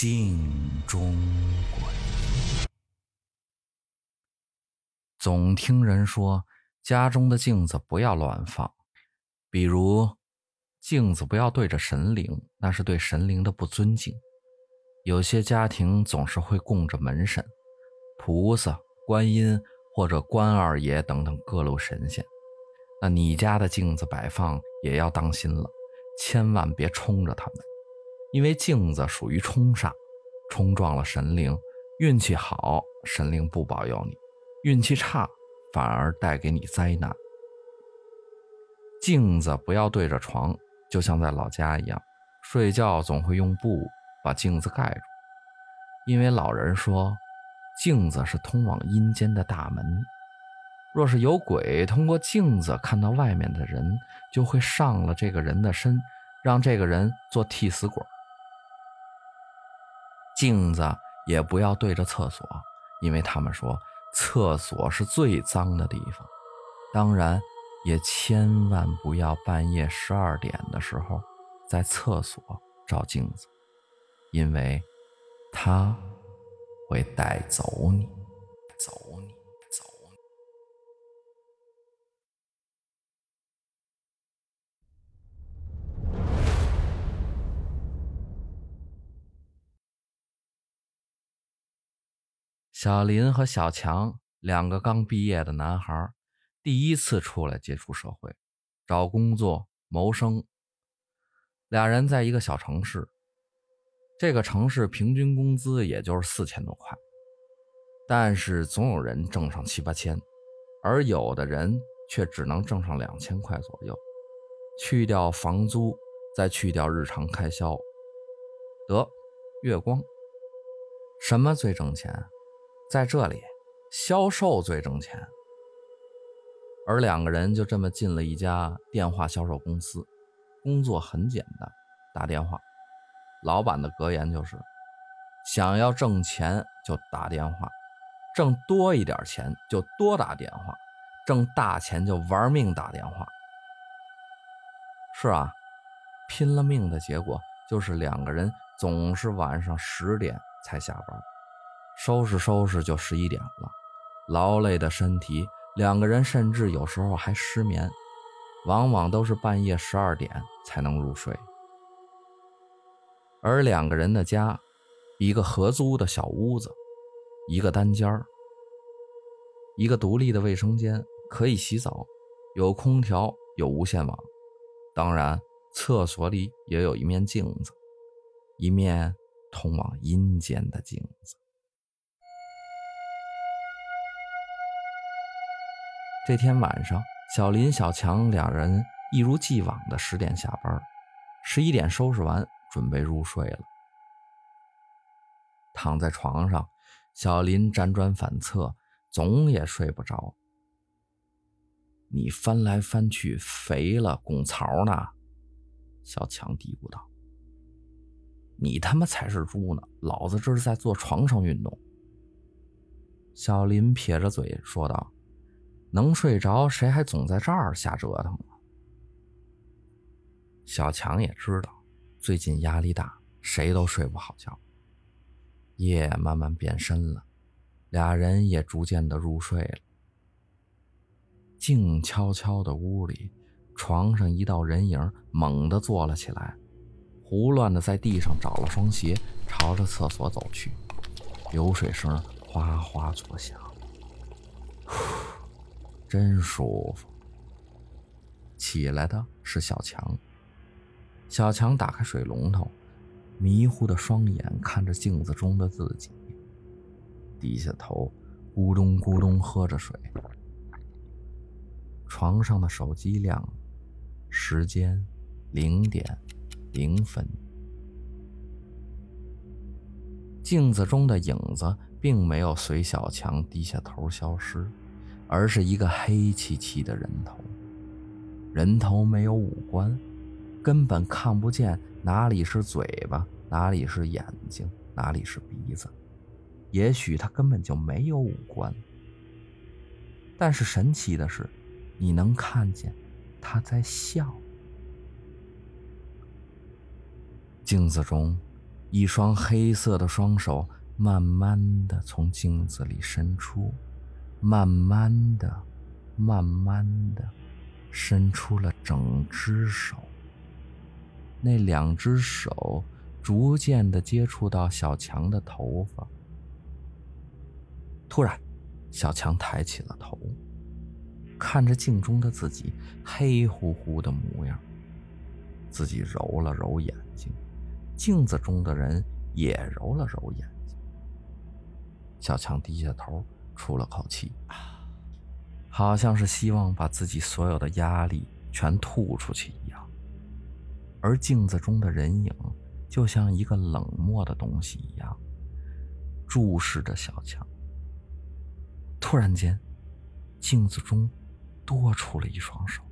镜中鬼。总听人说，家中的镜子不要乱放，比如镜子不要对着神灵，那是对神灵的不尊敬。有些家庭总是会供着门神、菩萨、观音或者关二爷等等各路神仙，那你家的镜子摆放也要当心了，千万别冲着他们。因为镜子属于冲煞，冲撞了神灵，运气好，神灵不保佑你；运气差，反而带给你灾难。镜子不要对着床，就像在老家一样，睡觉总会用布把镜子盖住，因为老人说，镜子是通往阴间的大门，若是有鬼通过镜子看到外面的人，就会上了这个人的身，让这个人做替死鬼。镜子也不要对着厕所，因为他们说厕所是最脏的地方。当然，也千万不要半夜十二点的时候在厕所照镜子，因为他会带走你，走你。小林和小强两个刚毕业的男孩，第一次出来接触社会，找工作谋生。俩人在一个小城市，这个城市平均工资也就是四千多块，但是总有人挣上七八千，而有的人却只能挣上两千块左右。去掉房租，再去掉日常开销，得月光。什么最挣钱？在这里，销售最挣钱。而两个人就这么进了一家电话销售公司，工作很简单，打电话。老板的格言就是：想要挣钱就打电话，挣多一点钱就多打电话，挣大钱就玩命打电话。是啊，拼了命的结果就是两个人总是晚上十点才下班。收拾收拾就十一点了，劳累的身体，两个人甚至有时候还失眠，往往都是半夜十二点才能入睡。而两个人的家，一个合租的小屋子，一个单间儿，一个独立的卫生间，可以洗澡，有空调，有无线网，当然，厕所里也有一面镜子，一面通往阴间的镜子。这天晚上，小林、小强两人一如既往的十点下班，十一点收拾完，准备入睡了。躺在床上，小林辗转反侧，总也睡不着。你翻来翻去，肥了，拱槽呢？小强嘀咕道：“你他妈才是猪呢！老子这是在做床上运动。”小林撇着嘴说道。能睡着，谁还总在这儿瞎折腾呢？小强也知道，最近压力大，谁都睡不好觉。夜慢慢变深了，俩人也逐渐的入睡了。静悄悄的屋里，床上一道人影猛地坐了起来，胡乱的在地上找了双鞋，朝着厕所走去。流水声哗哗作响。真舒服。起来的是小强。小强打开水龙头，迷糊的双眼看着镜子中的自己，低下头，咕咚咕咚喝着水。床上的手机亮了，时间零点零分。镜子中的影子并没有随小强低下头消失。而是一个黑漆漆的人头，人头没有五官，根本看不见哪里是嘴巴，哪里是眼睛，哪里是鼻子。也许他根本就没有五官，但是神奇的是，你能看见他在笑。镜子中，一双黑色的双手慢慢的从镜子里伸出，慢慢的、慢慢的伸出了整只手。那两只手逐渐的接触到小强的头发。突然，小强抬起了头，看着镜中的自己黑乎乎的模样。自己揉了揉眼睛，镜子中的人也揉了揉眼睛。小强低下头，出了口气，好像是希望把自己所有的压力全吐出去一样。而镜子中的人影就像一个冷漠的东西一样，注视着小强。突然间，镜子中多出了一双手。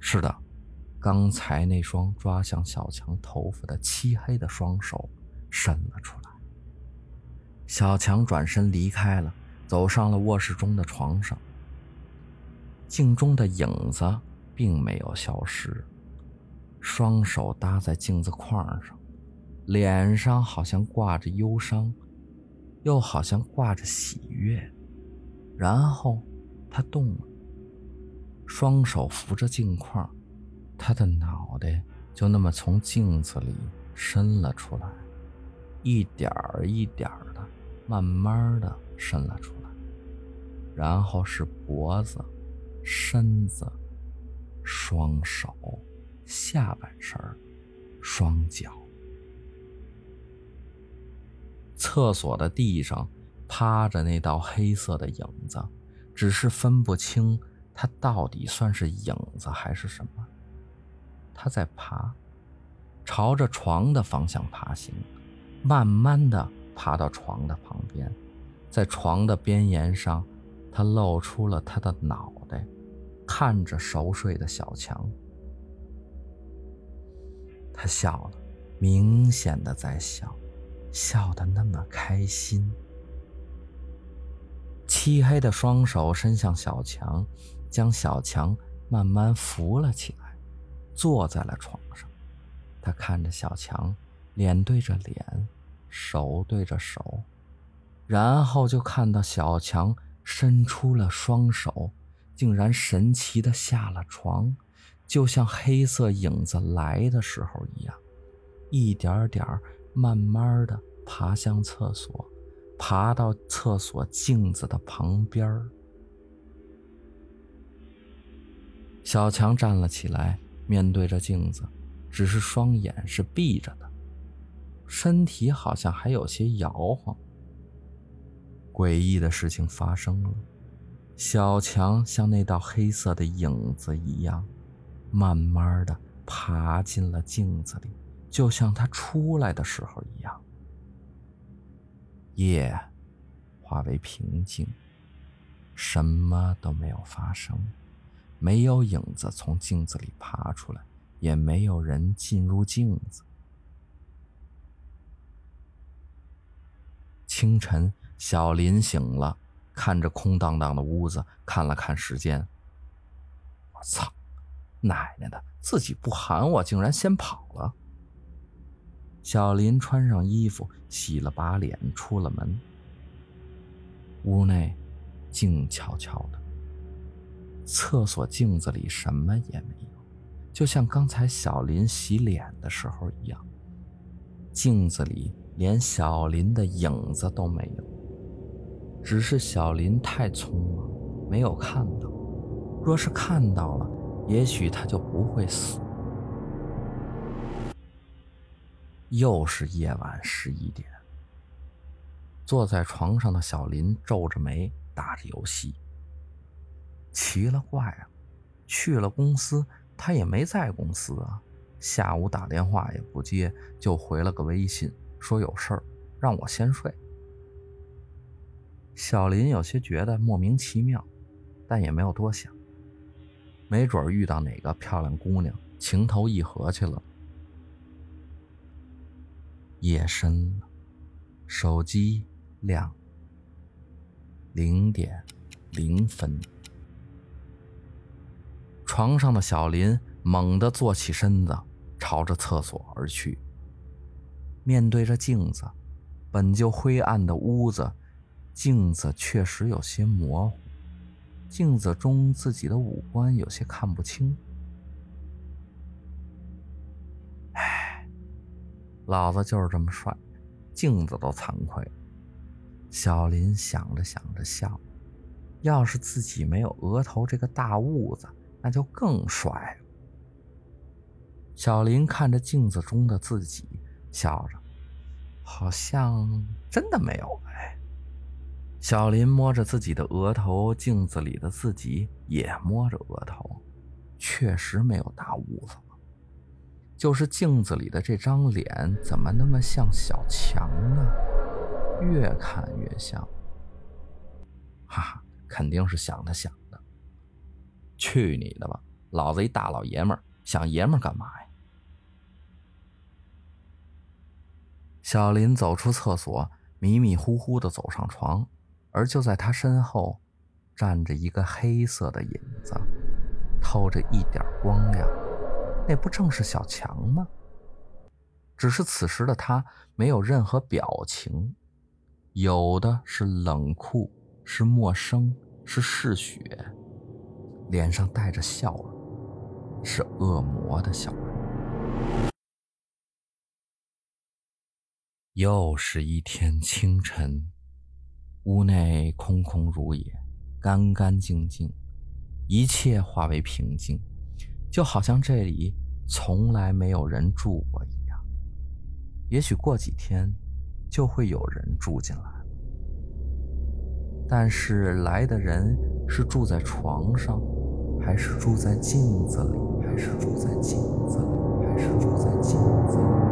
是的。刚才那双抓向小强头发的漆黑的双手伸了出来。小强转身离开了，走上了卧室中的床上。镜中的影子并没有消失，双手搭在镜子框上，脸上好像挂着忧伤，又好像挂着喜悦。然后他动了，双手扶着镜框。他的脑袋就那么从镜子里伸了出来，一点儿一点儿的，慢慢的伸了出来，然后是脖子、身子、双手、下半身、双脚。厕所的地上趴着那道黑色的影子，只是分不清它到底算是影子还是什么。他在爬，朝着床的方向爬行，慢慢的爬到床的旁边，在床的边沿上，他露出了他的脑袋，看着熟睡的小强。他笑了，明显的在笑，笑得那么开心。漆黑的双手伸向小强，将小强慢慢扶了起来。坐在了床上，他看着小强，脸对着脸，手对着手，然后就看到小强伸出了双手，竟然神奇的下了床，就像黑色影子来的时候一样，一点点慢慢的爬向厕所，爬到厕所镜子的旁边小强站了起来。面对着镜子，只是双眼是闭着的，身体好像还有些摇晃。诡异的事情发生了，小强像那道黑色的影子一样，慢慢的爬进了镜子里，就像他出来的时候一样。夜化为平静，什么都没有发生。没有影子从镜子里爬出来，也没有人进入镜子。清晨，小林醒了，看着空荡荡的屋子，看了看时间。我操，奶奶的，自己不喊我，竟然先跑了。小林穿上衣服，洗了把脸，出了门。屋内静悄悄的。厕所镜子里什么也没有，就像刚才小林洗脸的时候一样。镜子里连小林的影子都没有，只是小林太匆忙，没有看到。若是看到了，也许他就不会死。又是夜晚十一点，坐在床上的小林皱着眉打着游戏。奇了怪啊！去了公司，他也没在公司啊。下午打电话也不接，就回了个微信，说有事儿，让我先睡。小林有些觉得莫名其妙，但也没有多想。没准遇到哪个漂亮姑娘，情投意合去了。夜深了，手机亮，零点零分。床上的小林猛地坐起身子，朝着厕所而去。面对着镜子，本就灰暗的屋子，镜子确实有些模糊，镜子中自己的五官有些看不清。唉，老子就是这么帅，镜子都惭愧。小林想着想着笑，要是自己没有额头这个大痦子，那就更帅了。小林看着镜子中的自己，笑着，好像真的没有哎。小林摸着自己的额头，镜子里的自己也摸着额头，确实没有大痦子。就是镜子里的这张脸，怎么那么像小强呢？越看越像，哈哈，肯定是想他想的。去你的吧，老子一大老爷们儿，想爷们儿干嘛呀？小林走出厕所，迷迷糊糊的走上床，而就在他身后，站着一个黑色的影子，透着一点光亮。那不正是小强吗？只是此时的他没有任何表情。有的是冷酷，是陌生，是嗜血，脸上带着笑容，是恶魔的笑容。又是一天清晨，屋内空空如也，干干净净，一切化为平静，就好像这里从来没有人住过一样。也许过几天。就会有人住进来，但是来的人是住在床上，还是住在镜子里，还是住在镜子里，还是住在镜子里？